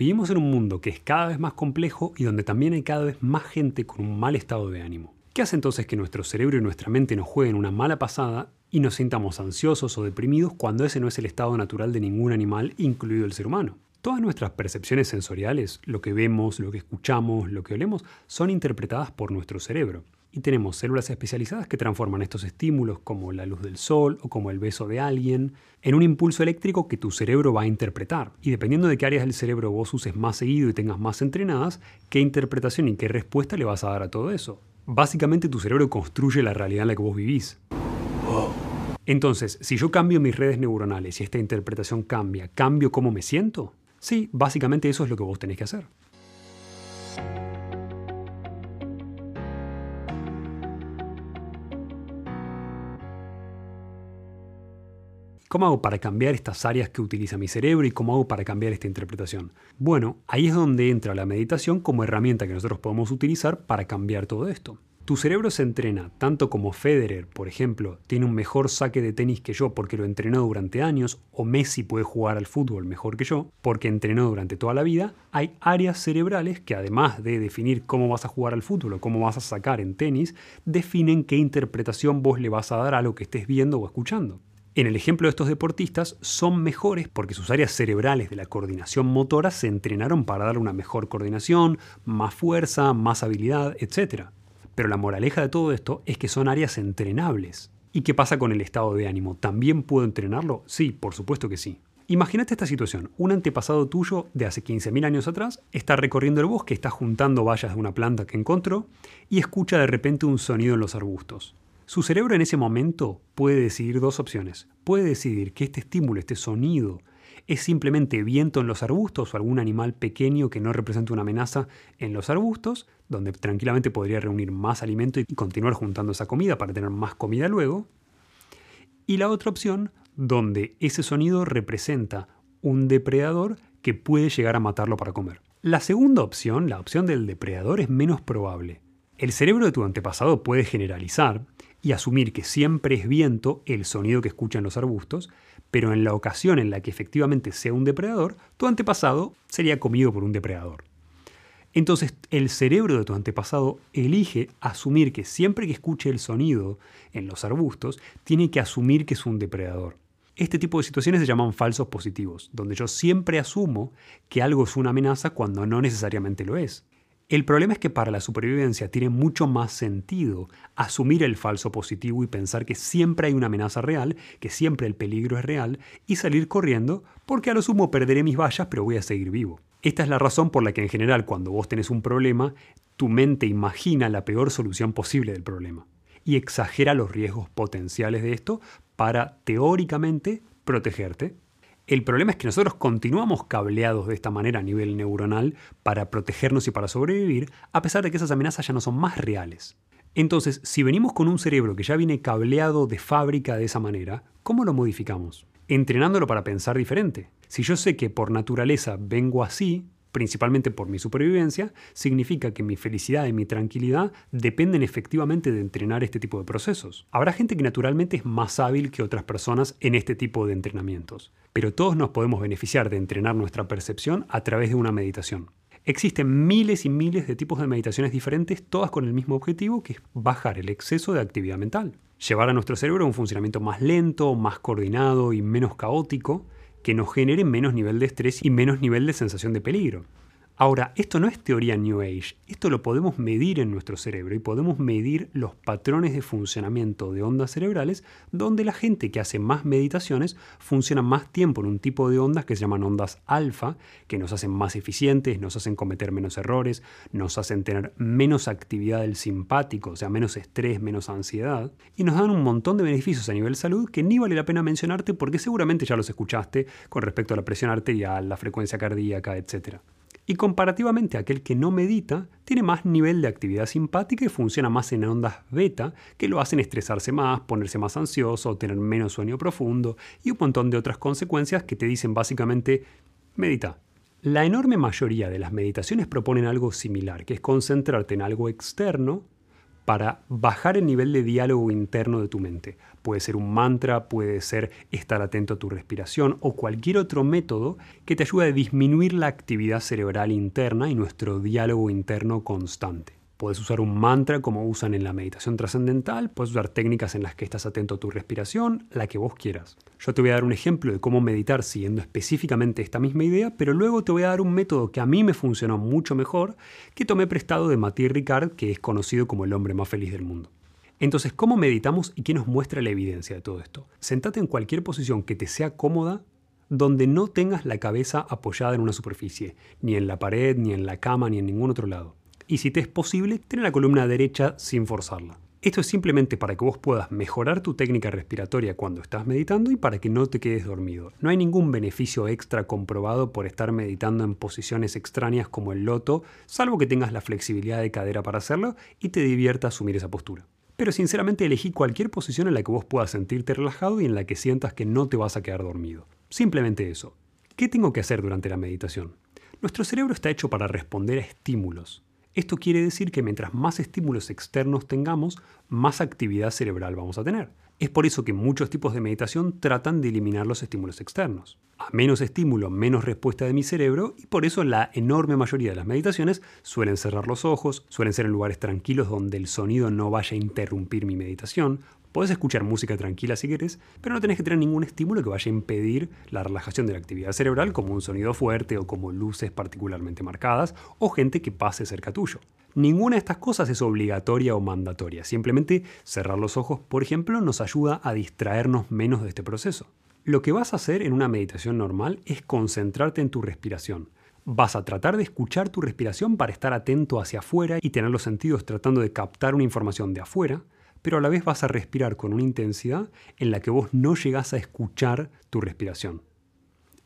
Vivimos en un mundo que es cada vez más complejo y donde también hay cada vez más gente con un mal estado de ánimo. ¿Qué hace entonces que nuestro cerebro y nuestra mente nos jueguen una mala pasada y nos sintamos ansiosos o deprimidos cuando ese no es el estado natural de ningún animal, incluido el ser humano? Todas nuestras percepciones sensoriales, lo que vemos, lo que escuchamos, lo que olemos, son interpretadas por nuestro cerebro y tenemos células especializadas que transforman estos estímulos como la luz del sol o como el beso de alguien en un impulso eléctrico que tu cerebro va a interpretar. Y dependiendo de qué áreas del cerebro vos uses más seguido y tengas más entrenadas, qué interpretación y qué respuesta le vas a dar a todo eso. Básicamente tu cerebro construye la realidad en la que vos vivís. Entonces, si yo cambio mis redes neuronales y esta interpretación cambia, ¿cambio cómo me siento? Sí, básicamente eso es lo que vos tenés que hacer. ¿Cómo hago para cambiar estas áreas que utiliza mi cerebro y cómo hago para cambiar esta interpretación? Bueno, ahí es donde entra la meditación como herramienta que nosotros podemos utilizar para cambiar todo esto. Tu cerebro se entrena, tanto como Federer, por ejemplo, tiene un mejor saque de tenis que yo porque lo entrenó durante años, o Messi puede jugar al fútbol mejor que yo porque entrenó durante toda la vida, hay áreas cerebrales que además de definir cómo vas a jugar al fútbol o cómo vas a sacar en tenis, definen qué interpretación vos le vas a dar a lo que estés viendo o escuchando. En el ejemplo de estos deportistas, son mejores porque sus áreas cerebrales de la coordinación motora se entrenaron para dar una mejor coordinación, más fuerza, más habilidad, etc. Pero la moraleja de todo esto es que son áreas entrenables. ¿Y qué pasa con el estado de ánimo? ¿También puedo entrenarlo? Sí, por supuesto que sí. Imagínate esta situación. Un antepasado tuyo de hace 15.000 años atrás está recorriendo el bosque, está juntando vallas de una planta que encontró y escucha de repente un sonido en los arbustos. Su cerebro en ese momento puede decidir dos opciones. Puede decidir que este estímulo, este sonido, es simplemente viento en los arbustos o algún animal pequeño que no representa una amenaza en los arbustos, donde tranquilamente podría reunir más alimento y continuar juntando esa comida para tener más comida luego. Y la otra opción, donde ese sonido representa un depredador que puede llegar a matarlo para comer. La segunda opción, la opción del depredador, es menos probable. El cerebro de tu antepasado puede generalizar y asumir que siempre es viento el sonido que escuchan los arbustos, pero en la ocasión en la que efectivamente sea un depredador, tu antepasado sería comido por un depredador. Entonces el cerebro de tu antepasado elige asumir que siempre que escuche el sonido en los arbustos, tiene que asumir que es un depredador. Este tipo de situaciones se llaman falsos positivos, donde yo siempre asumo que algo es una amenaza cuando no necesariamente lo es. El problema es que para la supervivencia tiene mucho más sentido asumir el falso positivo y pensar que siempre hay una amenaza real, que siempre el peligro es real, y salir corriendo porque a lo sumo perderé mis vallas pero voy a seguir vivo. Esta es la razón por la que en general cuando vos tenés un problema, tu mente imagina la peor solución posible del problema y exagera los riesgos potenciales de esto para teóricamente protegerte el problema es que nosotros continuamos cableados de esta manera a nivel neuronal para protegernos y para sobrevivir, a pesar de que esas amenazas ya no son más reales. Entonces, si venimos con un cerebro que ya viene cableado de fábrica de esa manera, ¿cómo lo modificamos? Entrenándolo para pensar diferente. Si yo sé que por naturaleza vengo así, principalmente por mi supervivencia, significa que mi felicidad y mi tranquilidad dependen efectivamente de entrenar este tipo de procesos. Habrá gente que naturalmente es más hábil que otras personas en este tipo de entrenamientos, pero todos nos podemos beneficiar de entrenar nuestra percepción a través de una meditación. Existen miles y miles de tipos de meditaciones diferentes, todas con el mismo objetivo, que es bajar el exceso de actividad mental. Llevar a nuestro cerebro a un funcionamiento más lento, más coordinado y menos caótico, que nos genere menos nivel de estrés y menos nivel de sensación de peligro. Ahora, esto no es teoría New Age, esto lo podemos medir en nuestro cerebro y podemos medir los patrones de funcionamiento de ondas cerebrales donde la gente que hace más meditaciones funciona más tiempo en un tipo de ondas que se llaman ondas alfa, que nos hacen más eficientes, nos hacen cometer menos errores, nos hacen tener menos actividad del simpático, o sea, menos estrés, menos ansiedad, y nos dan un montón de beneficios a nivel salud que ni vale la pena mencionarte porque seguramente ya los escuchaste con respecto a la presión arterial, la frecuencia cardíaca, etc. Y comparativamente aquel que no medita tiene más nivel de actividad simpática y funciona más en ondas beta que lo hacen estresarse más, ponerse más ansioso, tener menos sueño profundo y un montón de otras consecuencias que te dicen básicamente medita. La enorme mayoría de las meditaciones proponen algo similar, que es concentrarte en algo externo para bajar el nivel de diálogo interno de tu mente. Puede ser un mantra, puede ser estar atento a tu respiración o cualquier otro método que te ayude a disminuir la actividad cerebral interna y nuestro diálogo interno constante. Puedes usar un mantra como usan en la meditación trascendental, puedes usar técnicas en las que estás atento a tu respiración, la que vos quieras. Yo te voy a dar un ejemplo de cómo meditar siguiendo específicamente esta misma idea, pero luego te voy a dar un método que a mí me funcionó mucho mejor, que tomé prestado de Mathieu Ricard, que es conocido como el hombre más feliz del mundo. Entonces, ¿cómo meditamos y qué nos muestra la evidencia de todo esto? Sentate en cualquier posición que te sea cómoda, donde no tengas la cabeza apoyada en una superficie, ni en la pared, ni en la cama, ni en ningún otro lado y si te es posible, tener la columna derecha sin forzarla. Esto es simplemente para que vos puedas mejorar tu técnica respiratoria cuando estás meditando y para que no te quedes dormido. No hay ningún beneficio extra comprobado por estar meditando en posiciones extrañas como el loto, salvo que tengas la flexibilidad de cadera para hacerlo y te divierta asumir esa postura. Pero sinceramente elegí cualquier posición en la que vos puedas sentirte relajado y en la que sientas que no te vas a quedar dormido. Simplemente eso. ¿Qué tengo que hacer durante la meditación? Nuestro cerebro está hecho para responder a estímulos. Esto quiere decir que mientras más estímulos externos tengamos, más actividad cerebral vamos a tener. Es por eso que muchos tipos de meditación tratan de eliminar los estímulos externos. A menos estímulo, menos respuesta de mi cerebro y por eso la enorme mayoría de las meditaciones suelen cerrar los ojos, suelen ser en lugares tranquilos donde el sonido no vaya a interrumpir mi meditación, Podés escuchar música tranquila si querés, pero no tenés que tener ningún estímulo que vaya a impedir la relajación de la actividad cerebral, como un sonido fuerte o como luces particularmente marcadas o gente que pase cerca tuyo. Ninguna de estas cosas es obligatoria o mandatoria. Simplemente cerrar los ojos, por ejemplo, nos ayuda a distraernos menos de este proceso. Lo que vas a hacer en una meditación normal es concentrarte en tu respiración. Vas a tratar de escuchar tu respiración para estar atento hacia afuera y tener los sentidos tratando de captar una información de afuera pero a la vez vas a respirar con una intensidad en la que vos no llegás a escuchar tu respiración.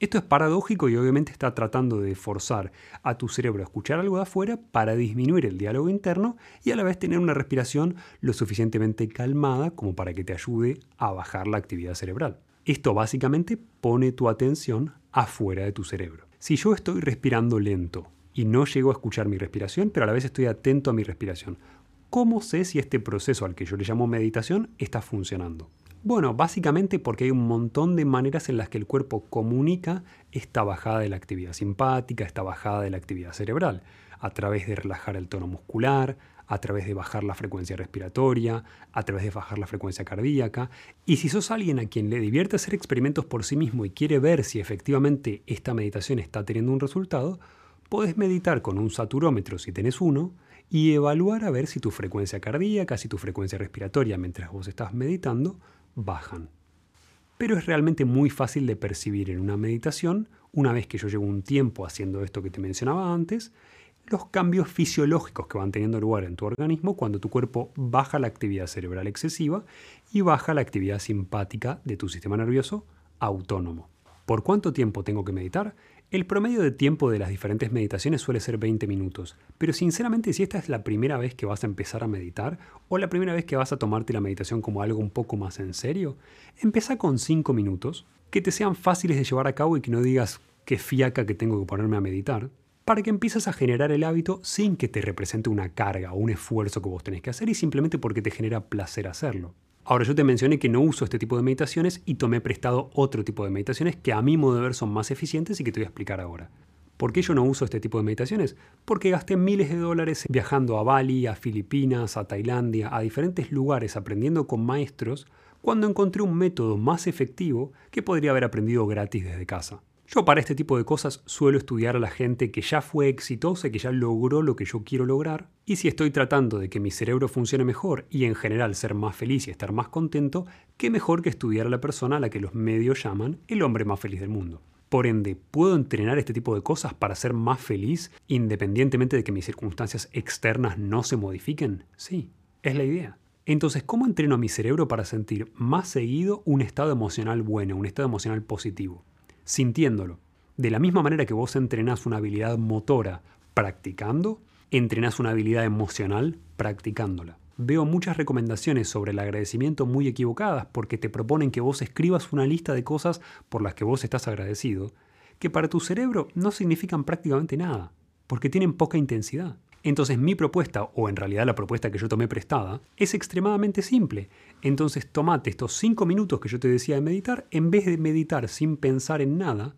Esto es paradójico y obviamente está tratando de forzar a tu cerebro a escuchar algo de afuera para disminuir el diálogo interno y a la vez tener una respiración lo suficientemente calmada como para que te ayude a bajar la actividad cerebral. Esto básicamente pone tu atención afuera de tu cerebro. Si yo estoy respirando lento y no llego a escuchar mi respiración, pero a la vez estoy atento a mi respiración, ¿Cómo sé si este proceso al que yo le llamo meditación está funcionando? Bueno, básicamente porque hay un montón de maneras en las que el cuerpo comunica esta bajada de la actividad simpática, esta bajada de la actividad cerebral, a través de relajar el tono muscular, a través de bajar la frecuencia respiratoria, a través de bajar la frecuencia cardíaca. Y si sos alguien a quien le divierte hacer experimentos por sí mismo y quiere ver si efectivamente esta meditación está teniendo un resultado, podés meditar con un saturómetro si tenés uno, y evaluar a ver si tu frecuencia cardíaca, si tu frecuencia respiratoria mientras vos estás meditando bajan. Pero es realmente muy fácil de percibir en una meditación, una vez que yo llevo un tiempo haciendo esto que te mencionaba antes, los cambios fisiológicos que van teniendo lugar en tu organismo cuando tu cuerpo baja la actividad cerebral excesiva y baja la actividad simpática de tu sistema nervioso autónomo. ¿Por cuánto tiempo tengo que meditar? El promedio de tiempo de las diferentes meditaciones suele ser 20 minutos, pero sinceramente si esta es la primera vez que vas a empezar a meditar o la primera vez que vas a tomarte la meditación como algo un poco más en serio, empieza con 5 minutos, que te sean fáciles de llevar a cabo y que no digas qué fiaca que tengo que ponerme a meditar, para que empieces a generar el hábito sin que te represente una carga o un esfuerzo que vos tenés que hacer y simplemente porque te genera placer hacerlo. Ahora yo te mencioné que no uso este tipo de meditaciones y tomé prestado otro tipo de meditaciones que a mi modo de ver son más eficientes y que te voy a explicar ahora. ¿Por qué yo no uso este tipo de meditaciones? Porque gasté miles de dólares viajando a Bali, a Filipinas, a Tailandia, a diferentes lugares aprendiendo con maestros, cuando encontré un método más efectivo que podría haber aprendido gratis desde casa. Yo para este tipo de cosas suelo estudiar a la gente que ya fue exitosa, que ya logró lo que yo quiero lograr, y si estoy tratando de que mi cerebro funcione mejor y en general ser más feliz y estar más contento, qué mejor que estudiar a la persona a la que los medios llaman el hombre más feliz del mundo. Por ende, ¿puedo entrenar este tipo de cosas para ser más feliz independientemente de que mis circunstancias externas no se modifiquen? Sí, es la idea. Entonces, ¿cómo entreno a mi cerebro para sentir más seguido un estado emocional bueno, un estado emocional positivo? Sintiéndolo. De la misma manera que vos entrenás una habilidad motora practicando, entrenás una habilidad emocional practicándola. Veo muchas recomendaciones sobre el agradecimiento muy equivocadas porque te proponen que vos escribas una lista de cosas por las que vos estás agradecido, que para tu cerebro no significan prácticamente nada, porque tienen poca intensidad. Entonces mi propuesta, o en realidad la propuesta que yo tomé prestada, es extremadamente simple. Entonces tomate estos 5 minutos que yo te decía de meditar, en vez de meditar sin pensar en nada,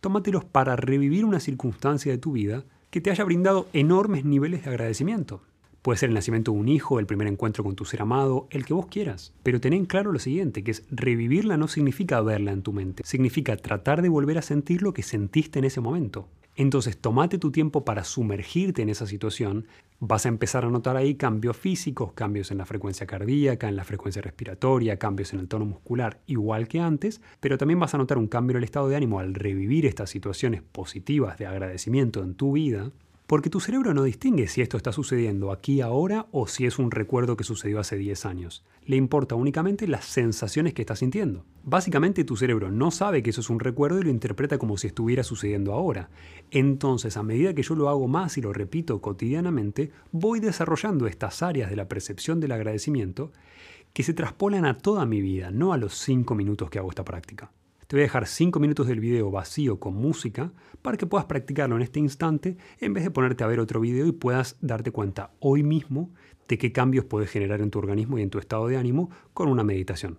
tómatelos para revivir una circunstancia de tu vida que te haya brindado enormes niveles de agradecimiento. Puede ser el nacimiento de un hijo, el primer encuentro con tu ser amado, el que vos quieras. Pero ten en claro lo siguiente, que es revivirla no significa verla en tu mente, significa tratar de volver a sentir lo que sentiste en ese momento. Entonces, tomate tu tiempo para sumergirte en esa situación. Vas a empezar a notar ahí cambios físicos, cambios en la frecuencia cardíaca, en la frecuencia respiratoria, cambios en el tono muscular, igual que antes, pero también vas a notar un cambio en el estado de ánimo al revivir estas situaciones positivas de agradecimiento en tu vida porque tu cerebro no distingue si esto está sucediendo aquí ahora o si es un recuerdo que sucedió hace 10 años. Le importa únicamente las sensaciones que estás sintiendo. Básicamente tu cerebro no sabe que eso es un recuerdo y lo interpreta como si estuviera sucediendo ahora. Entonces, a medida que yo lo hago más y lo repito cotidianamente, voy desarrollando estas áreas de la percepción del agradecimiento que se traspolan a toda mi vida, no a los 5 minutos que hago esta práctica. Te voy a dejar 5 minutos del video vacío con música para que puedas practicarlo en este instante en vez de ponerte a ver otro video y puedas darte cuenta hoy mismo de qué cambios puedes generar en tu organismo y en tu estado de ánimo con una meditación.